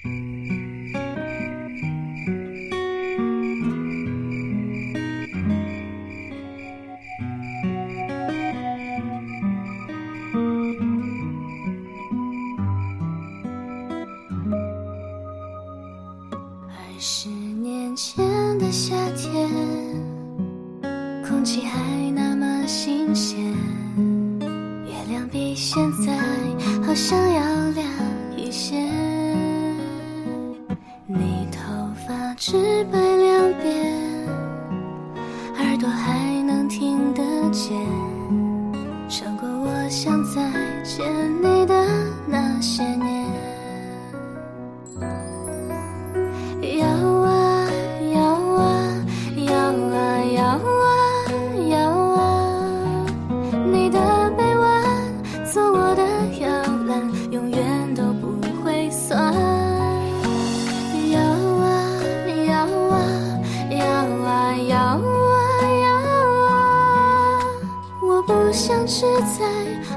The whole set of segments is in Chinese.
二十年前的夏天，空气还那么新鲜，月亮比现在好像要亮一些。想再见你的那些年。不想只在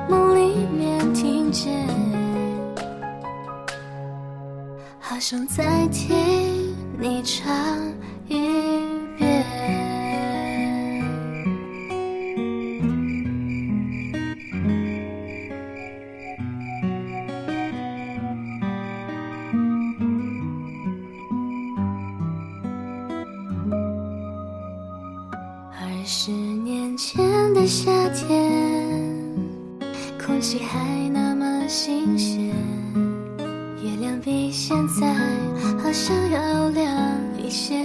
梦里面听见。好想再听你唱一十年前的夏天，空气还那么新鲜。月亮比现在好像要亮一些，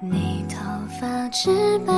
你头发直白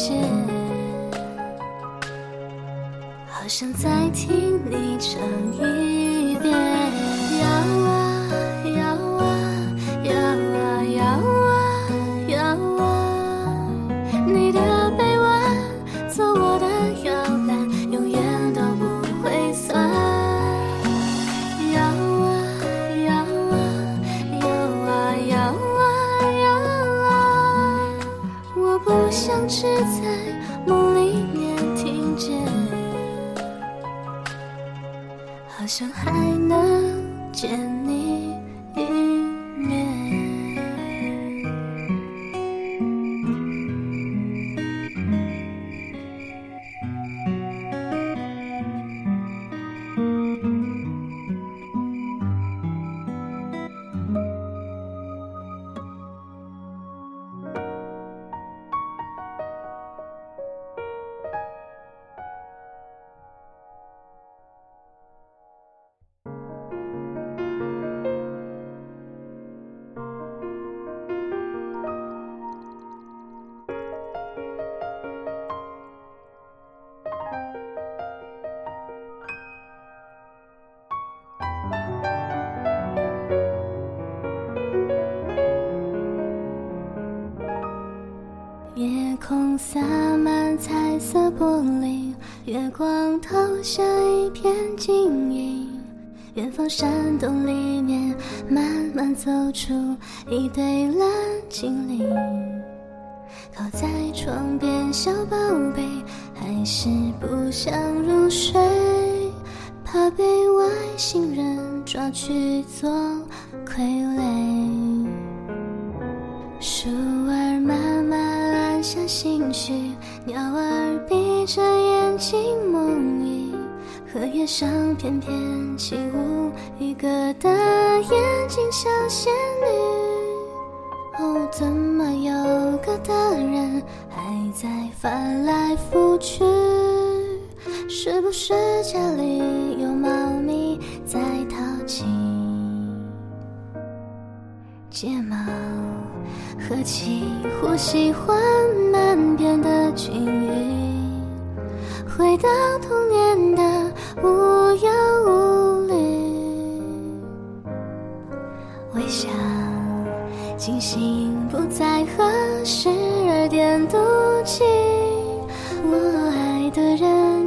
见。好想再听你唱一遍只在梦里面听见。好像还能见晶莹。远方山洞里面，慢慢走出一对蓝精灵。靠在床边，小宝贝还是不想入睡，怕被外星人抓去做傀儡。树儿慢慢暗下心绪，鸟儿闭着眼睛梦荷叶上翩翩起舞，一个的眼睛像仙女。哦，怎么有个大人还在翻来覆去？是不是家里有猫咪在淘气？睫毛合起，呼吸缓慢变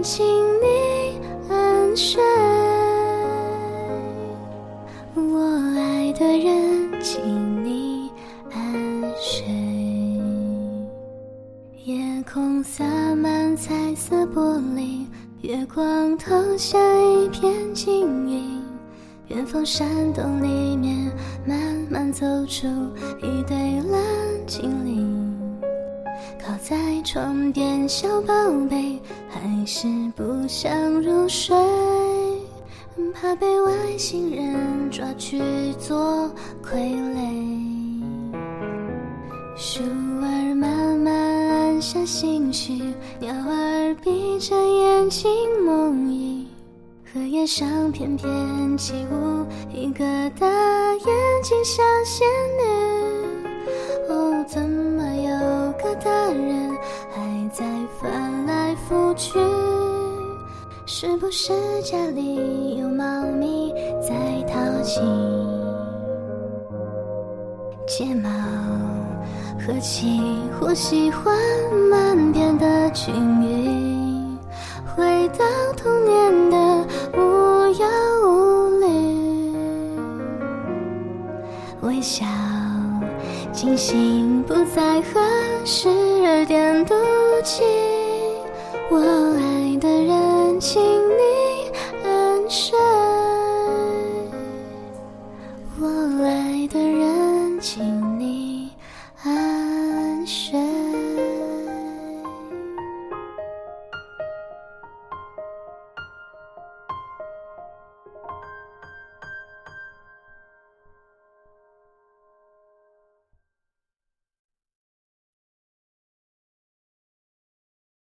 请你安睡。我爱的人，请你安睡。夜空洒满彩色玻璃，月光投下一片晶莹。远方山洞里面，慢慢走出一对蓝精灵。靠在床边，小宝贝，还是不想入睡。怕被外星人抓去做傀儡。树儿慢慢按下心绪，鸟儿闭着眼睛梦呓，荷叶上翩翩起舞一个大眼睛小仙女。是不是家里有猫咪在淘气？睫毛和气或喜欢慢变的均匀，回到童年的无忧无虑，微笑惊醒不再和十二点赌气我爱的人。轻。